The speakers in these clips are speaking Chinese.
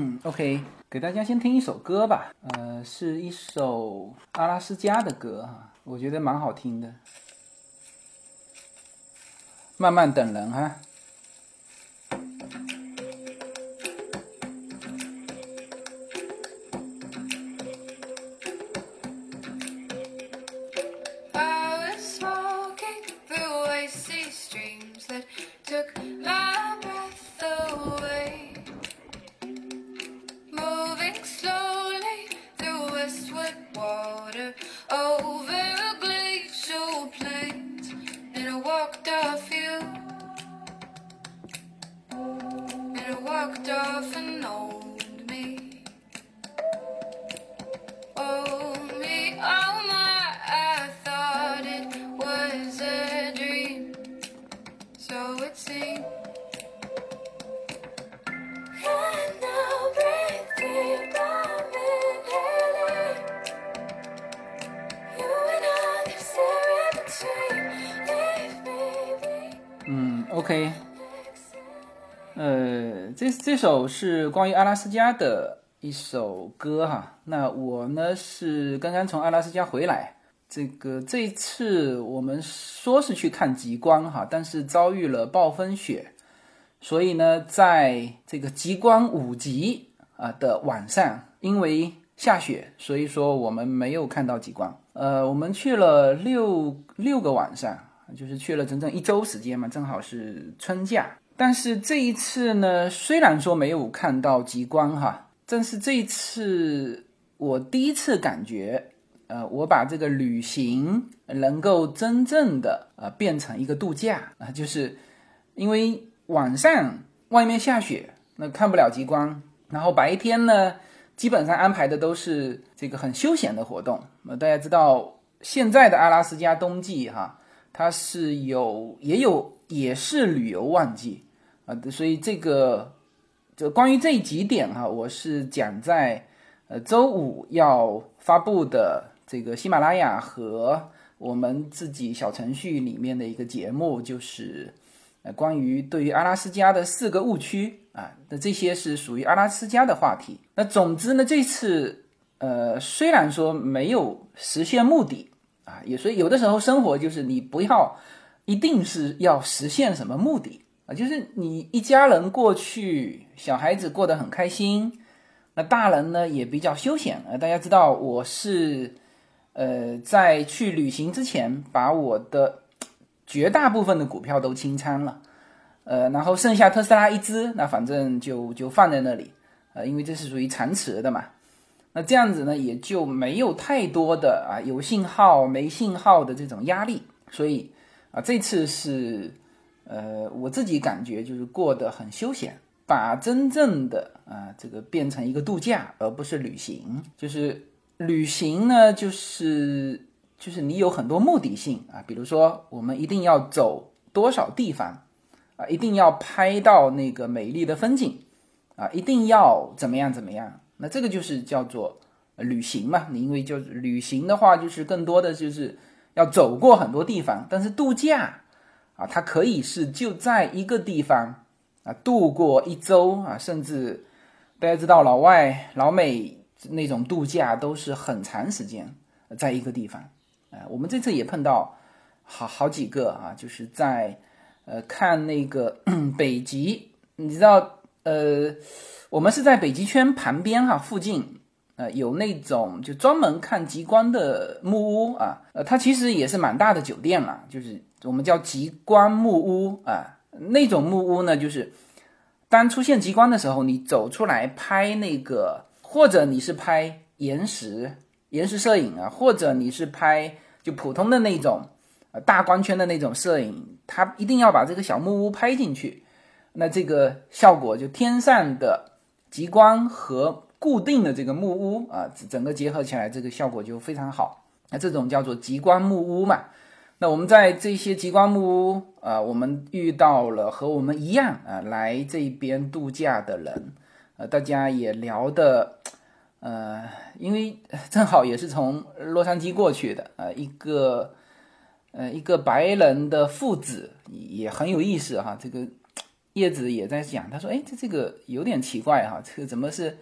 嗯，OK，给大家先听一首歌吧，呃，是一首阿拉斯加的歌哈，我觉得蛮好听的。慢慢等人哈。OK，呃，这这首是关于阿拉斯加的一首歌哈。那我呢是刚刚从阿拉斯加回来，这个这次我们说是去看极光哈，但是遭遇了暴风雪，所以呢，在这个极光五级啊的晚上，因为下雪，所以说我们没有看到极光。呃，我们去了六六个晚上。就是去了整整一周时间嘛，正好是春假。但是这一次呢，虽然说没有看到极光哈，但是这一次我第一次感觉，呃，我把这个旅行能够真正的呃变成一个度假啊，就是因为晚上外面下雪，那看不了极光，然后白天呢，基本上安排的都是这个很休闲的活动。那大家知道现在的阿拉斯加冬季哈。它是有也有也是旅游旺季啊，所以这个就关于这几点哈，我是讲在呃周五要发布的这个喜马拉雅和我们自己小程序里面的一个节目，就是呃关于对于阿拉斯加的四个误区啊，那这些是属于阿拉斯加的话题。那总之呢，这次呃虽然说没有实现目的。啊，也所以有的时候生活就是你不要一定是要实现什么目的啊，就是你一家人过去，小孩子过得很开心，那大人呢也比较休闲啊。大家知道我是呃在去旅行之前把我的绝大部分的股票都清仓了，呃，然后剩下特斯拉一只，那反正就就放在那里，呃，因为这是属于长持的嘛。那这样子呢，也就没有太多的啊有信号没信号的这种压力，所以啊这次是呃我自己感觉就是过得很休闲，把真正的啊这个变成一个度假，而不是旅行。就是旅行呢，就是就是你有很多目的性啊，比如说我们一定要走多少地方啊，一定要拍到那个美丽的风景啊，一定要怎么样怎么样。那这个就是叫做旅行嘛？你因为就旅行的话，就是更多的就是要走过很多地方。但是度假啊，它可以是就在一个地方啊度过一周啊，甚至大家知道老外老美那种度假都是很长时间在一个地方。啊，我们这次也碰到好好几个啊，就是在呃看那个 北极，你知道呃。我们是在北极圈旁边哈，附近呃有那种就专门看极光的木屋啊，呃它其实也是蛮大的酒店嘛，就是我们叫极光木屋啊，那种木屋呢，就是当出现极光的时候，你走出来拍那个，或者你是拍岩石岩石摄影啊，或者你是拍就普通的那种大光圈的那种摄影，它一定要把这个小木屋拍进去，那这个效果就天上的。极光和固定的这个木屋啊，整个结合起来，这个效果就非常好。那这种叫做极光木屋嘛。那我们在这些极光木屋啊，我们遇到了和我们一样啊来这边度假的人，呃，大家也聊的，呃，因为正好也是从洛杉矶过去的，呃，一个呃一个白人的父子也很有意思哈，这个。叶子也在讲，他说：“哎，这这个有点奇怪哈，这个怎么是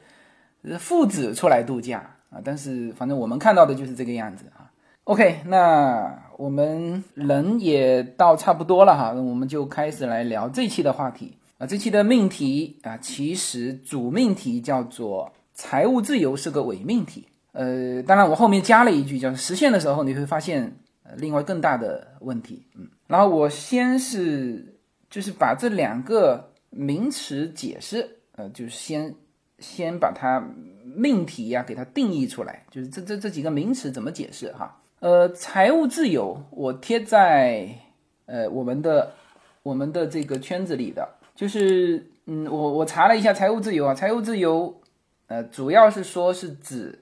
父子出来度假啊？但是反正我们看到的就是这个样子啊。OK，那我们人也到差不多了哈，那我们就开始来聊这期的话题啊。这期的命题啊，其实主命题叫做财务自由是个伪命题。呃，当然我后面加了一句，叫实现的时候你会发现呃另外更大的问题。嗯，然后我先是。就是把这两个名词解释，呃，就是先先把它命题呀给它定义出来，就是这这这几个名词怎么解释哈？呃，财务自由我贴在呃我们的我们的这个圈子里的，就是嗯，我我查了一下财务自由啊，财务自由呃主要是说是指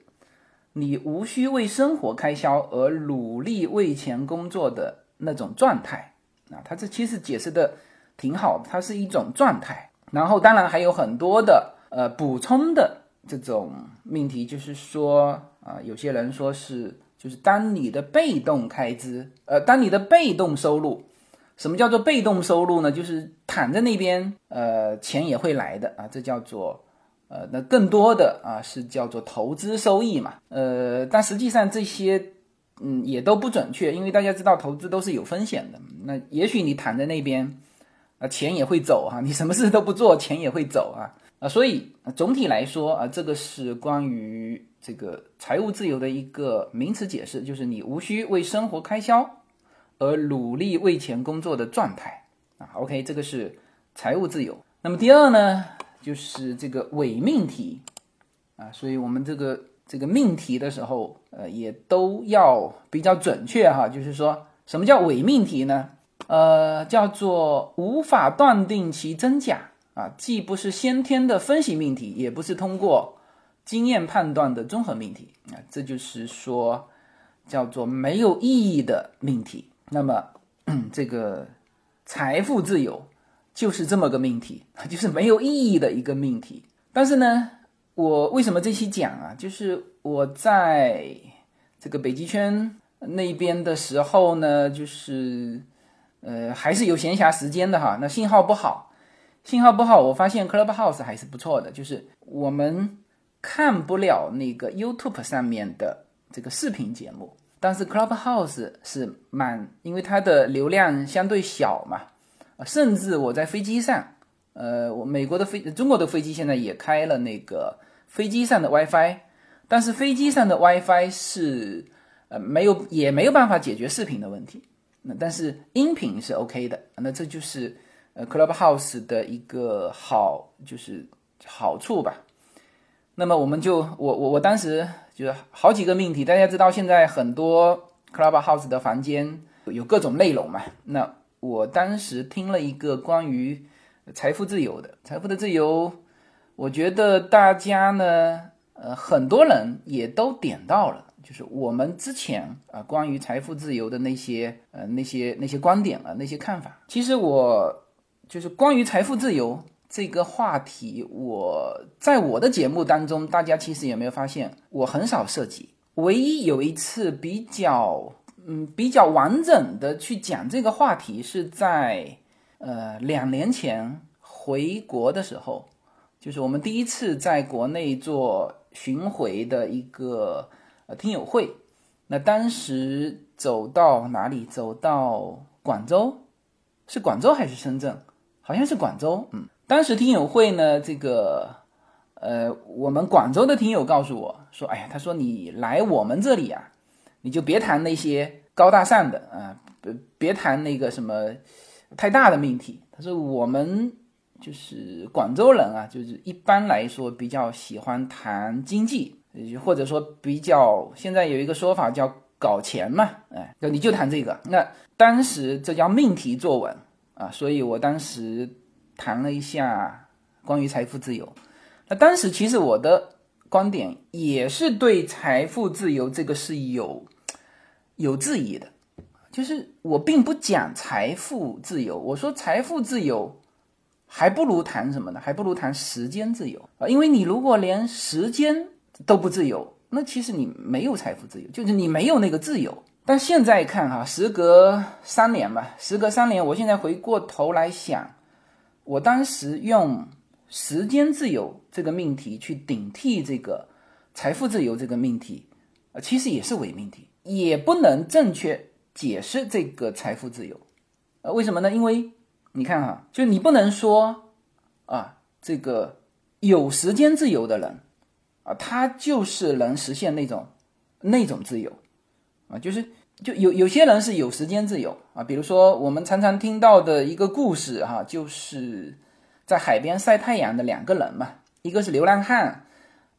你无需为生活开销而努力为钱工作的那种状态啊，它这其实解释的。挺好的，它是一种状态。然后当然还有很多的呃补充的这种命题，就是说啊，有些人说是就是当你的被动开支，呃，当你的被动收入，什么叫做被动收入呢？就是躺在那边，呃，钱也会来的啊，这叫做呃，那更多的啊是叫做投资收益嘛，呃，但实际上这些嗯也都不准确，因为大家知道投资都是有风险的。那也许你躺在那边。啊，钱也会走哈，你什么事都不做，钱也会走啊啊，所以总体来说啊，这个是关于这个财务自由的一个名词解释，就是你无需为生活开销而努力为钱工作的状态啊。OK，这个是财务自由。那么第二呢，就是这个伪命题啊，所以我们这个这个命题的时候，呃，也都要比较准确哈。就是说什么叫伪命题呢？呃，叫做无法断定其真假啊，既不是先天的分析命题，也不是通过经验判断的综合命题啊，这就是说叫做没有意义的命题。那么这个财富自由就是这么个命题，就是没有意义的一个命题。但是呢，我为什么这期讲啊？就是我在这个北极圈那边的时候呢，就是。呃，还是有闲暇时间的哈。那信号不好，信号不好，我发现 Clubhouse 还是不错的。就是我们看不了那个 YouTube 上面的这个视频节目，但是 Clubhouse 是蛮，因为它的流量相对小嘛。甚至我在飞机上，呃，我美国的飞，中国的飞机现在也开了那个飞机上的 WiFi，但是飞机上的 WiFi 是呃没有，也没有办法解决视频的问题。那但是音频是 OK 的，那这就是呃 Clubhouse 的一个好就是好处吧。那么我们就我我我当时就是好几个命题，大家知道现在很多 Clubhouse 的房间有各种内容嘛。那我当时听了一个关于财富自由的，财富的自由，我觉得大家呢，呃，很多人也都点到了。就是我们之前啊，关于财富自由的那些呃那些那些观点啊，那些看法。其实我就是关于财富自由这个话题，我在我的节目当中，大家其实有没有发现，我很少涉及。唯一有一次比较嗯比较完整的去讲这个话题，是在呃两年前回国的时候，就是我们第一次在国内做巡回的一个。呃，听友会，那当时走到哪里？走到广州，是广州还是深圳？好像是广州。嗯，当时听友会呢，这个，呃，我们广州的听友告诉我说：“哎呀，他说你来我们这里啊，你就别谈那些高大上的啊，别别谈那个什么太大的命题。他说我们就是广州人啊，就是一般来说比较喜欢谈经济。”或者说比较，现在有一个说法叫搞钱嘛，哎，那你就谈这个。那当时这叫命题作文啊，所以我当时谈了一下关于财富自由。那当时其实我的观点也是对财富自由这个是有有质疑的，就是我并不讲财富自由，我说财富自由还不如谈什么呢？还不如谈时间自由啊，因为你如果连时间都不自由，那其实你没有财富自由，就是你没有那个自由。但现在看哈，时隔三年吧，时隔三年，我现在回过头来想，我当时用时间自由这个命题去顶替这个财富自由这个命题，呃，其实也是伪命题，也不能正确解释这个财富自由。呃，为什么呢？因为你看哈，就你不能说啊，这个有时间自由的人啊，他就是能实现那种那种自由啊，就是就有有些人是有时间自由啊，比如说我们常常听到的一个故事哈，就是在海边晒太阳的两个人嘛，一个是流浪汉，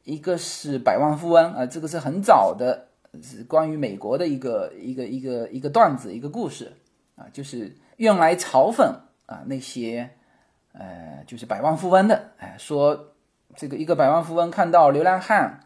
一个是百万富翁啊，这个是很早的，是关于美国的一个一个一个一个段子一个故事啊，就是。用来嘲讽啊那些，呃，就是百万富翁的，哎，说这个一个百万富翁看到流浪汉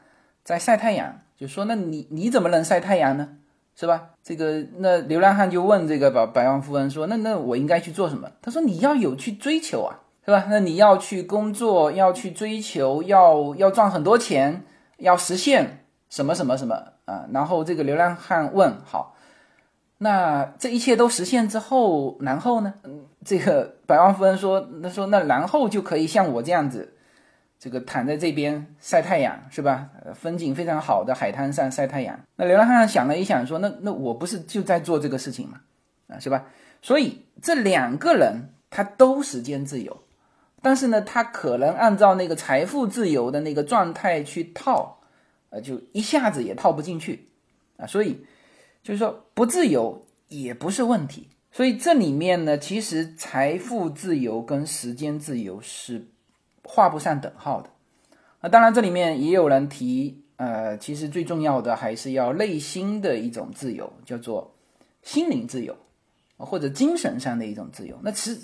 在晒太阳，就说那你你怎么能晒太阳呢？是吧？这个那流浪汉就问这个百百万富翁说，那那我应该去做什么？他说你要有去追求啊，是吧？那你要去工作，要去追求，要要赚很多钱，要实现什么什么什么啊？然后这个流浪汉问好。那这一切都实现之后，然后呢？嗯，这个百万富翁说：“他说那然后就可以像我这样子，这个躺在这边晒太阳，是吧？风景非常好的海滩上晒太阳。”那流浪汉想了一想，说：“那那我不是就在做这个事情吗？啊，是吧？所以这两个人他都时间自由，但是呢，他可能按照那个财富自由的那个状态去套，呃，就一下子也套不进去啊，所以。”就是说，不自由也不是问题，所以这里面呢，其实财富自由跟时间自由是画不上等号的。那当然，这里面也有人提，呃，其实最重要的还是要内心的一种自由，叫做心灵自由，或者精神上的一种自由。那实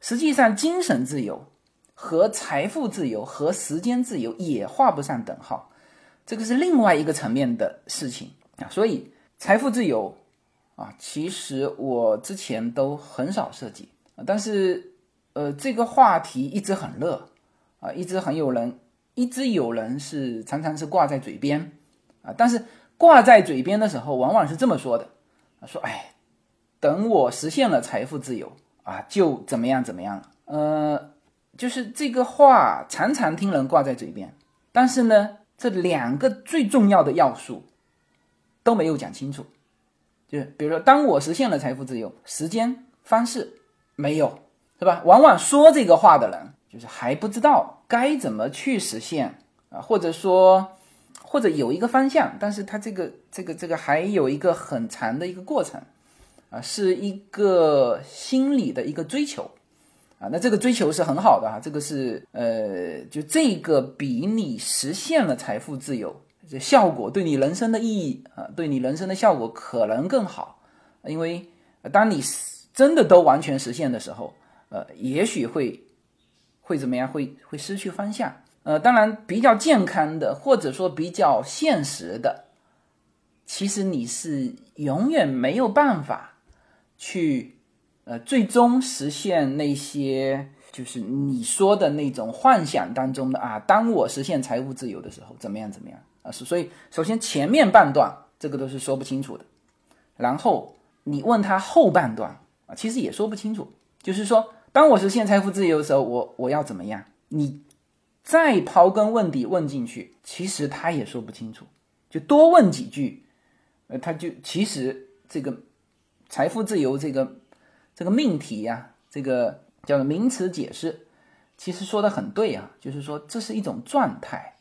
实际上，精神自由和财富自由和时间自由也画不上等号，这个是另外一个层面的事情啊，所以。财富自由啊，其实我之前都很少涉及，但是呃，这个话题一直很热啊，一直很有人，一直有人是常常是挂在嘴边啊，但是挂在嘴边的时候，往往是这么说的，说哎，等我实现了财富自由啊，就怎么样怎么样了，呃，就是这个话常常听人挂在嘴边，但是呢，这两个最重要的要素。都没有讲清楚，就是比如说，当我实现了财富自由，时间方式没有，是吧？往往说这个话的人，就是还不知道该怎么去实现啊，或者说，或者有一个方向，但是他这个这个这个还有一个很长的一个过程啊，是一个心理的一个追求啊，那这个追求是很好的哈，这个是呃，就这个比你实现了财富自由。这效果对你人生的意义啊，对你人生的效果可能更好，因为当你真的都完全实现的时候，呃，也许会会怎么样？会会失去方向。呃，当然比较健康的，或者说比较现实的，其实你是永远没有办法去呃最终实现那些就是你说的那种幻想当中的啊，当我实现财务自由的时候，怎么样怎么样啊？所以，首先前面半段这个都是说不清楚的，然后你问他后半段啊，其实也说不清楚。就是说，当我实现财富自由的时候，我我要怎么样？你再刨根问底问进去，其实他也说不清楚。就多问几句，呃，他就其实这个财富自由这个这个命题呀，这个叫名词解释，其实说的很对啊，就是说这是一种状态。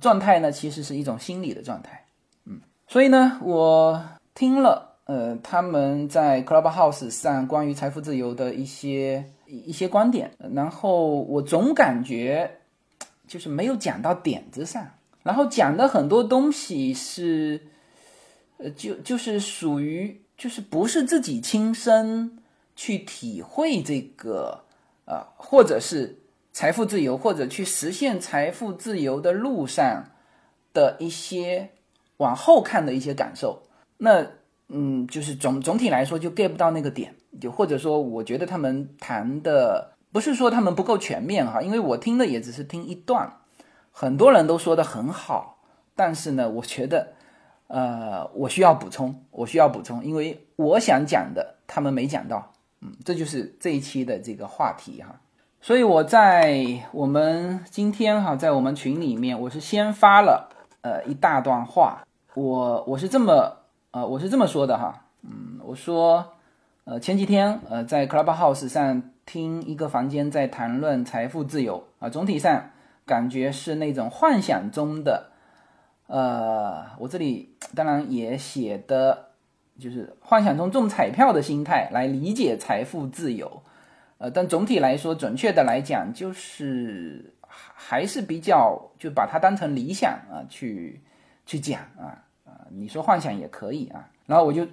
状态呢，其实是一种心理的状态，嗯，所以呢，我听了呃他们在 Clubhouse 上关于财富自由的一些一些观点，然后我总感觉就是没有讲到点子上，然后讲的很多东西是，呃，就就是属于就是不是自己亲身去体会这个，呃，或者是。财富自由或者去实现财富自由的路上的一些往后看的一些感受，那嗯，就是总总体来说就 get 不到那个点，就或者说我觉得他们谈的不是说他们不够全面哈，因为我听的也只是听一段，很多人都说的很好，但是呢，我觉得呃，我需要补充，我需要补充，因为我想讲的他们没讲到，嗯，这就是这一期的这个话题哈。所以我在我们今天哈，在我们群里面，我是先发了呃一大段话，我我是这么呃我是这么说的哈，嗯，我说呃前几天呃在 Clubhouse 上听一个房间在谈论财富自由啊，总体上感觉是那种幻想中的，呃，我这里当然也写的就是幻想中中彩票的心态来理解财富自由。呃，但总体来说，准确的来讲，就是还是比较就把它当成理想啊，去去讲啊，你说幻想也可以啊。然后我就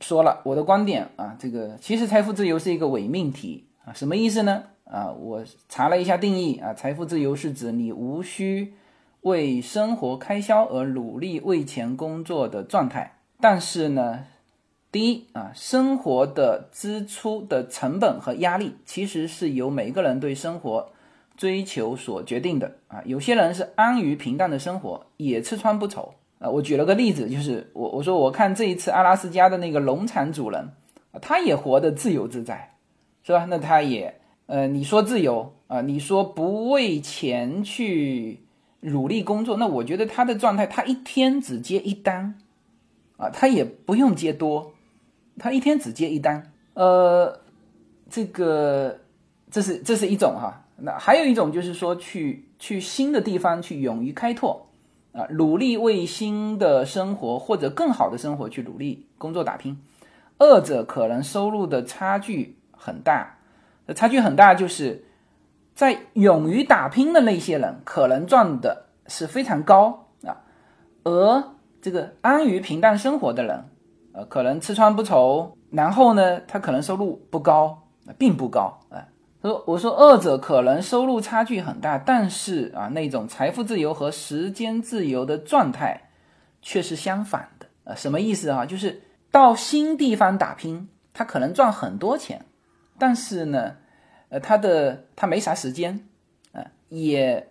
说了我的观点啊，这个其实财富自由是一个伪命题啊，什么意思呢？啊，我查了一下定义啊，财富自由是指你无需为生活开销而努力为钱工作的状态，但是呢。第一啊，生活的支出的成本和压力，其实是由每个人对生活追求所决定的啊。有些人是安于平淡的生活，也吃穿不愁啊。我举了个例子，就是我我说我看这一次阿拉斯加的那个农场主人，他也活得自由自在，是吧？那他也呃，你说自由啊，你说不为钱去努力工作，那我觉得他的状态，他一天只接一单啊，他也不用接多。他一天只接一单，呃，这个这是这是一种哈，那还有一种就是说去去新的地方去勇于开拓啊，努力为新的生活或者更好的生活去努力工作打拼，二者可能收入的差距很大，差距很大就是在勇于打拼的那些人可能赚的是非常高啊，而这个安于平淡生活的人。呃，可能吃穿不愁，然后呢，他可能收入不高，并不高啊。说我说二者可能收入差距很大，但是啊，那种财富自由和时间自由的状态却是相反的啊。什么意思啊？就是到新地方打拼，他可能赚很多钱，但是呢，呃，他的他没啥时间啊，也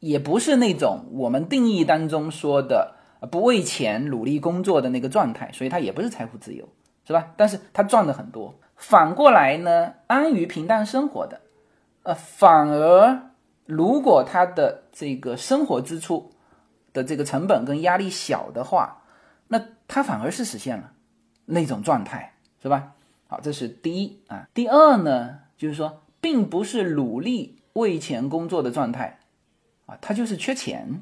也不是那种我们定义当中说的。不为钱努力工作的那个状态，所以他也不是财富自由，是吧？但是他赚的很多。反过来呢，安于平淡生活的，呃，反而如果他的这个生活支出的这个成本跟压力小的话，那他反而是实现了那种状态，是吧？好，这是第一啊。第二呢，就是说，并不是努力为钱工作的状态啊，他就是缺钱。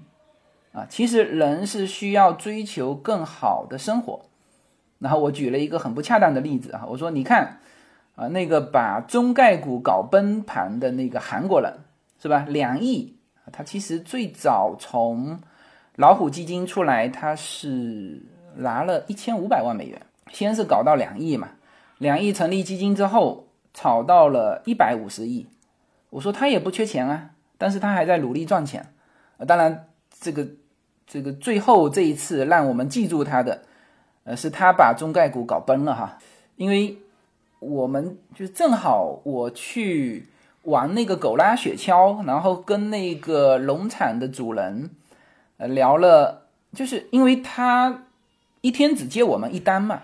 啊，其实人是需要追求更好的生活。然后我举了一个很不恰当的例子啊，我说你看啊，那个把中概股搞崩盘的那个韩国人是吧？两亿，他其实最早从老虎基金出来，他是拿了一千五百万美元，先是搞到两亿嘛，两亿成立基金之后炒到了一百五十亿。我说他也不缺钱啊，但是他还在努力赚钱。啊当然这个。这个最后这一次让我们记住他的，呃，是他把中概股搞崩了哈，因为我们就正好我去玩那个狗拉雪橇，然后跟那个农场的主人呃聊了，就是因为他一天只接我们一单嘛，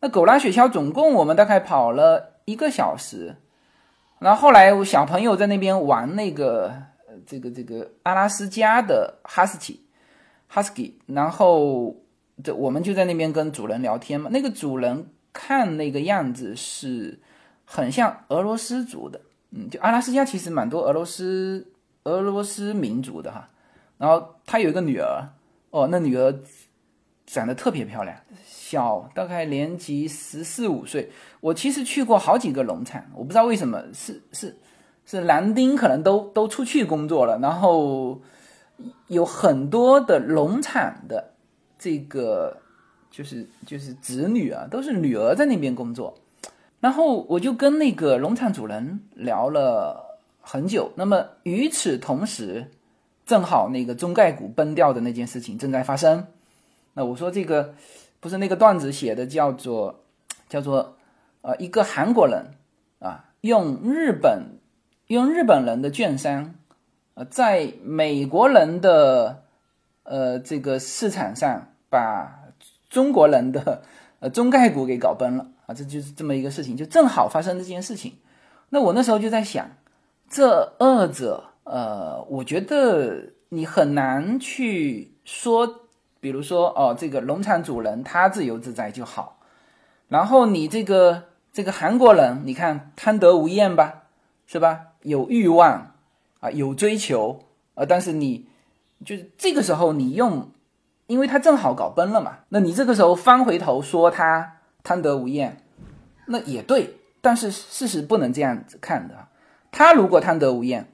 那狗拉雪橇总共我们大概跑了一个小时，然后后来我小朋友在那边玩那个这个这个阿拉斯加的哈士奇。哈士奇然后这我们就在那边跟主人聊天嘛。那个主人看那个样子是很像俄罗斯族的，嗯，就阿拉斯加其实蛮多俄罗斯俄罗斯民族的哈。然后他有一个女儿，哦，那女儿长得特别漂亮，小大概年级十四五岁。我其实去过好几个农场，我不知道为什么是是是男丁可能都都出去工作了，然后。有很多的农场的这个就是就是子女啊，都是女儿在那边工作。然后我就跟那个农场主人聊了很久。那么与此同时，正好那个中概股崩掉的那件事情正在发生。那我说这个不是那个段子写的叫做叫做呃一个韩国人啊用日本用日本人的券商。呃，在美国人的呃这个市场上，把中国人的 呃中概股给搞崩了啊，这就是这么一个事情，就正好发生这件事情。那我那时候就在想，这二者，呃，我觉得你很难去说，比如说哦，这个农场主人他自由自在就好，然后你这个这个韩国人，你看贪得无厌吧，是吧？有欲望啊，有追求啊，但是你就是这个时候你用，因为他正好搞崩了嘛，那你这个时候翻回头说他贪得无厌，那也对。但是事实不能这样子看的，他如果贪得无厌，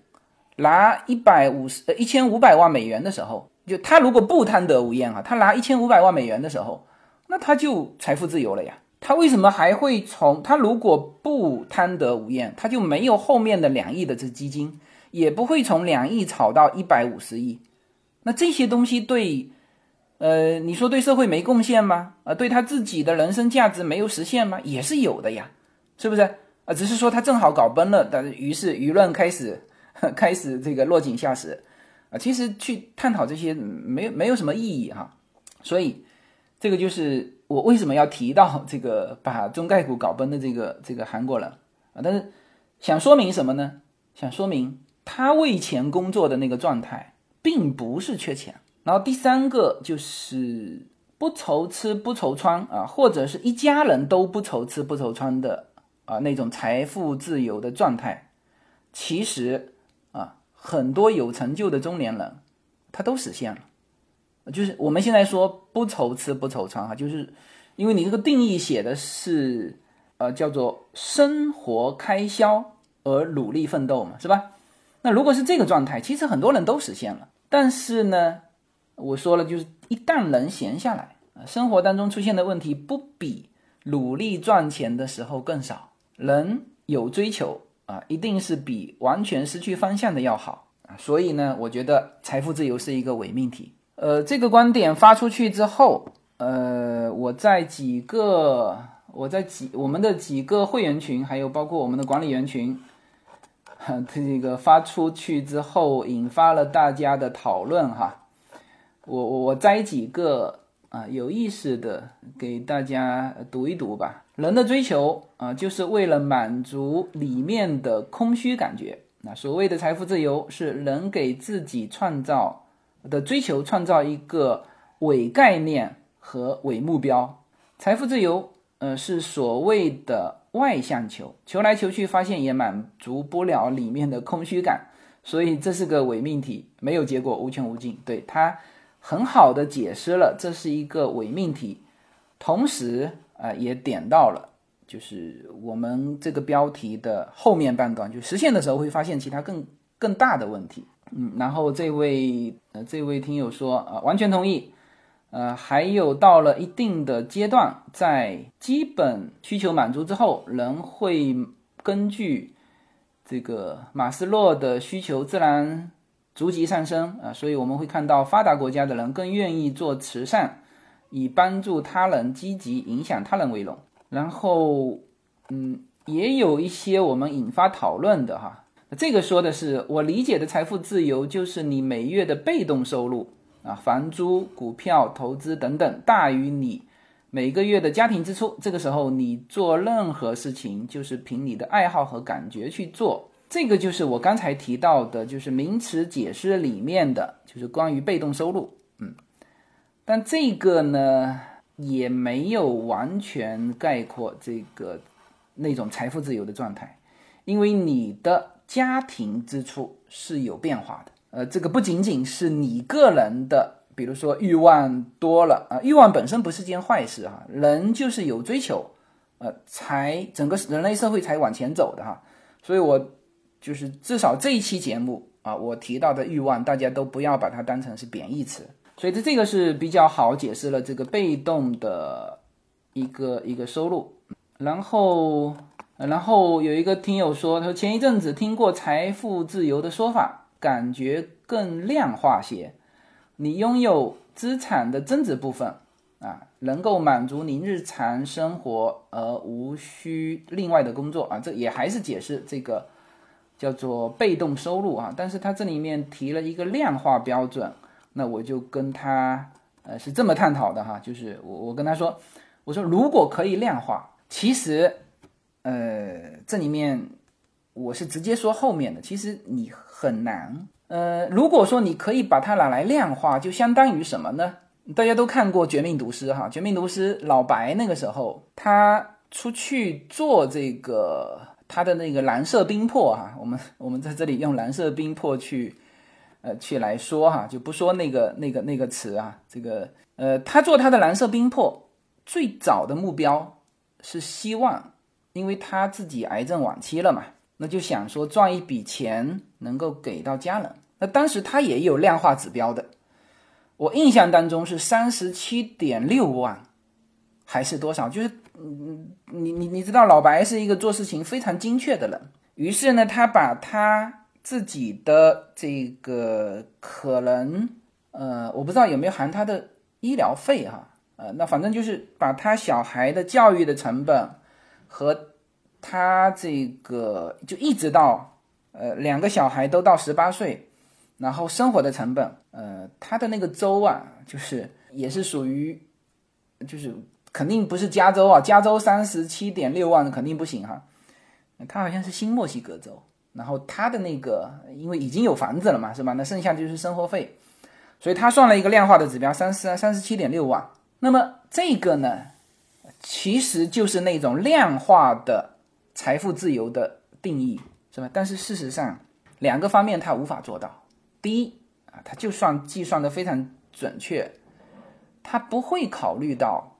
拿一百五十呃一千五百万美元的时候，就他如果不贪得无厌啊，他拿一千五百万美元的时候，那他就财富自由了呀。他为什么还会从他如果不贪得无厌，他就没有后面的两亿的这基金，也不会从两亿炒到一百五十亿。那这些东西对，呃，你说对社会没贡献吗？啊，对他自己的人生价值没有实现吗？也是有的呀。是不是啊？只是说他正好搞崩了，但是于是舆论开始 开始这个落井下石啊。其实去探讨这些没有没有什么意义哈。所以这个就是我为什么要提到这个把中概股搞崩的这个这个韩国人啊。但是想说明什么呢？想说明他为钱工作的那个状态并不是缺钱。然后第三个就是不愁吃不愁穿啊，或者是一家人都不愁吃不愁穿的。啊，那种财富自由的状态，其实啊，很多有成就的中年人，他都实现了。就是我们现在说不愁吃不愁穿哈，就是因为你这个定义写的是呃叫做生活开销而努力奋斗嘛，是吧？那如果是这个状态，其实很多人都实现了。但是呢，我说了，就是一旦人闲下来，生活当中出现的问题不比努力赚钱的时候更少。人有追求啊，一定是比完全失去方向的要好。所以呢，我觉得财富自由是一个伪命题。呃，这个观点发出去之后，呃，我在几个我在几我们的几个会员群，还有包括我们的管理员群，这个发出去之后，引发了大家的讨论哈。我我我摘几个啊有意思的给大家读一读吧。人的追求啊，就是为了满足里面的空虚感觉。那所谓的财富自由，是人给自己创造的追求，创造一个伪概念和伪目标。财富自由，呃，是所谓的外向求，求来求去，发现也满足不了里面的空虚感，所以这是个伪命题，没有结果，无穷无尽。对它很好的解释了这是一个伪命题，同时。啊，也点到了，就是我们这个标题的后面半段，就实现的时候会发现其他更更大的问题。嗯，然后这位呃这位听友说啊，完全同意。呃，还有到了一定的阶段，在基本需求满足之后，人会根据这个马斯洛的需求自然逐级上升啊，所以我们会看到发达国家的人更愿意做慈善。以帮助他人、积极影响他人为荣，然后，嗯，也有一些我们引发讨论的哈。这个说的是我理解的财富自由，就是你每月的被动收入啊，房租、股票投资等等大于你每个月的家庭支出。这个时候你做任何事情就是凭你的爱好和感觉去做。这个就是我刚才提到的，就是名词解释里面的就是关于被动收入，嗯。但这个呢，也没有完全概括这个那种财富自由的状态，因为你的家庭支出是有变化的。呃，这个不仅仅是你个人的，比如说欲望多了啊，欲望本身不是件坏事哈，人就是有追求，呃，才整个人类社会才往前走的哈。所以我就是至少这一期节目啊，我提到的欲望，大家都不要把它当成是贬义词。所以这这个是比较好解释了这个被动的一个一个收入，然后然后有一个听友说，他说前一阵子听过财富自由的说法，感觉更量化些。你拥有资产的增值部分啊，能够满足您日常生活而无需另外的工作啊，这也还是解释这个叫做被动收入啊，但是它这里面提了一个量化标准。那我就跟他，呃，是这么探讨的哈，就是我我跟他说，我说如果可以量化，其实，呃，这里面我是直接说后面的，其实你很难。呃，如果说你可以把它拿来量化，就相当于什么呢？大家都看过《绝命毒师》哈，《绝命毒师》老白那个时候他出去做这个他的那个蓝色冰魄哈，我们我们在这里用蓝色冰魄去呃去来说哈，就不说那个那个那个词啊，这个呃他做他的蓝色冰魄最早的目标是希望，因为他自己癌症晚期了嘛。那就想说赚一笔钱能够给到家人，那当时他也有量化指标的，我印象当中是三十七点六万，还是多少？就是嗯，你你你知道老白是一个做事情非常精确的人，于是呢，他把他自己的这个可能呃，我不知道有没有含他的医疗费哈，呃，那反正就是把他小孩的教育的成本和。他这个就一直到，呃，两个小孩都到十八岁，然后生活的成本，呃，他的那个州啊，就是也是属于，就是肯定不是加州啊，加州三十七点六万肯定不行哈，他好像是新墨西哥州，然后他的那个因为已经有房子了嘛，是吧？那剩下就是生活费，所以他算了一个量化的指标，三十三十七点六万。那么这个呢，其实就是那种量化的。财富自由的定义是吧？但是事实上，两个方面他无法做到。第一啊，他就算计算的非常准确，他不会考虑到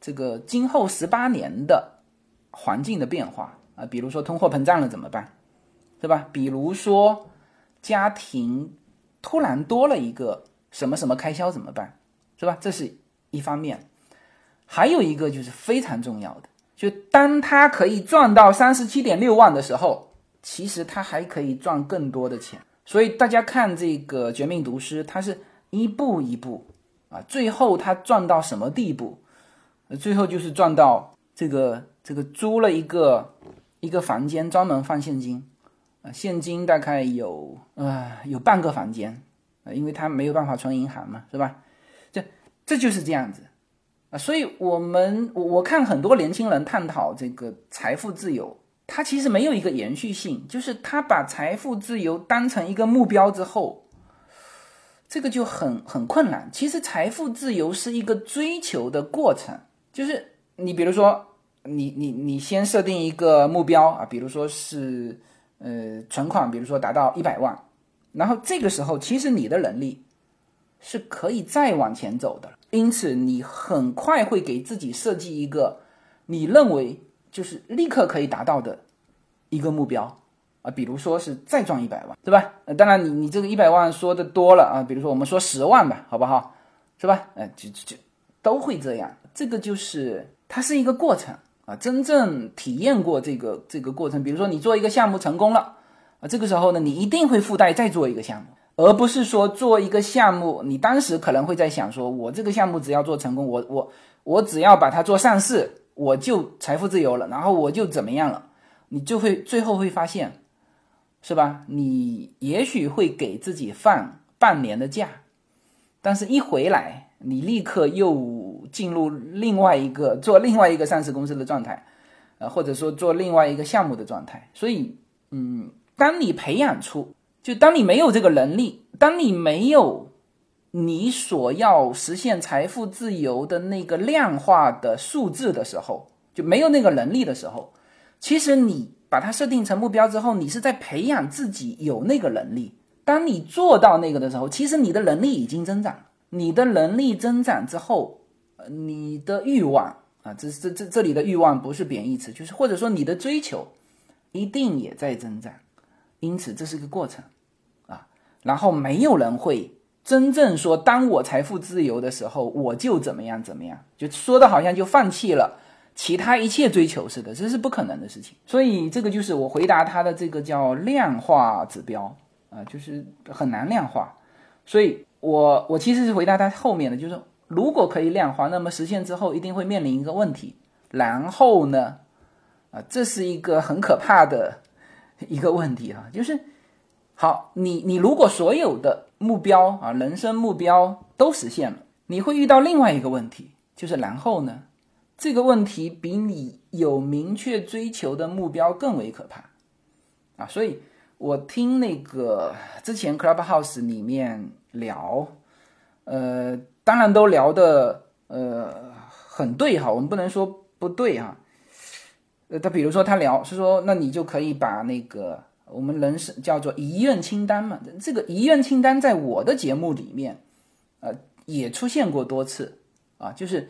这个今后十八年的环境的变化啊，比如说通货膨胀了怎么办，是吧？比如说家庭突然多了一个什么什么开销怎么办，是吧？这是一方面，还有一个就是非常重要的。就当他可以赚到三十七点六万的时候，其实他还可以赚更多的钱。所以大家看这个《绝命毒师》，他是一步一步啊，最后他赚到什么地步？最后就是赚到这个这个租了一个一个房间，专门放现金啊，现金大概有呃有半个房间啊，因为他没有办法存银行嘛，是吧？这这就是这样子。啊，所以我们我我看很多年轻人探讨这个财富自由，他其实没有一个延续性，就是他把财富自由当成一个目标之后，这个就很很困难。其实财富自由是一个追求的过程，就是你比如说你你你先设定一个目标啊，比如说是呃存款，比如说达到一百万，然后这个时候其实你的能力是可以再往前走的。因此，你很快会给自己设计一个你认为就是立刻可以达到的一个目标啊，比如说是再赚一百万，对吧？呃当然，你你这个一百万说的多了啊，比如说我们说十万吧，好不好？是吧？呃，就就都会这样。这个就是它是一个过程啊，真正体验过这个这个过程，比如说你做一个项目成功了啊，这个时候呢，你一定会附带再做一个项目。而不是说做一个项目，你当时可能会在想，说我这个项目只要做成功，我我我只要把它做上市，我就财富自由了，然后我就怎么样了？你就会最后会发现，是吧？你也许会给自己放半年的假，但是一回来，你立刻又进入另外一个做另外一个上市公司的状态，呃，或者说做另外一个项目的状态。所以，嗯，当你培养出。就当你没有这个能力，当你没有你所要实现财富自由的那个量化的数字的时候，就没有那个能力的时候，其实你把它设定成目标之后，你是在培养自己有那个能力。当你做到那个的时候，其实你的能力已经增长。你的能力增长之后，你的欲望啊，这这这这里的欲望不是贬义词，就是或者说你的追求一定也在增长。因此，这是个过程，啊，然后没有人会真正说，当我财富自由的时候，我就怎么样怎么样，就说的好像就放弃了其他一切追求似的，这是不可能的事情。所以，这个就是我回答他的这个叫量化指标啊，就是很难量化。所以我我其实是回答他后面的，就是如果可以量化，那么实现之后一定会面临一个问题，然后呢，啊，这是一个很可怕的。一个问题哈，就是好，你你如果所有的目标啊，人生目标都实现了，你会遇到另外一个问题，就是然后呢，这个问题比你有明确追求的目标更为可怕啊。所以我听那个之前 Clubhouse 里面聊，呃，当然都聊的呃很对哈，我们不能说不对哈。呃，他比如说他聊是说，那你就可以把那个我们人是叫做遗愿清单嘛，这个遗愿清单在我的节目里面，呃，也出现过多次啊，就是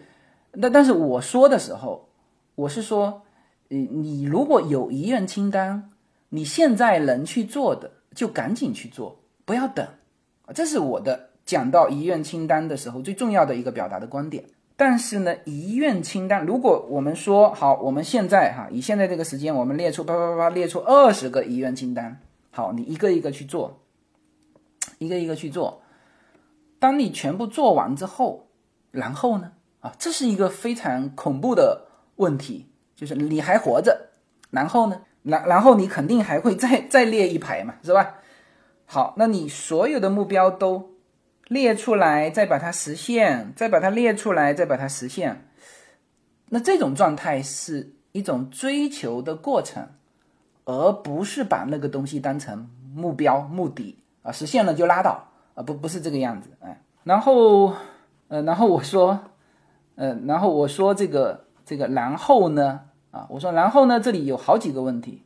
那但是我说的时候，我是说，呃，你如果有遗愿清单，你现在能去做的就赶紧去做，不要等，这是我的讲到遗愿清单的时候最重要的一个表达的观点。但是呢，遗愿清单，如果我们说好，我们现在哈，以现在这个时间，我们列出啪啪啪啪列出二十个遗愿清单，好，你一个一个去做，一个一个去做。当你全部做完之后，然后呢，啊，这是一个非常恐怖的问题，就是你还活着，然后呢，然然后你肯定还会 再再列一排嘛，是吧？好，那你所有的目标都。列出来，再把它实现，再把它列出来，再把它实现。那这种状态是一种追求的过程，而不是把那个东西当成目标、目的啊，实现了就拉倒啊，不不是这个样子哎。然后，呃，然后我说，呃，然后我说这个这个，然后呢，啊，我说然后呢，这里有好几个问题。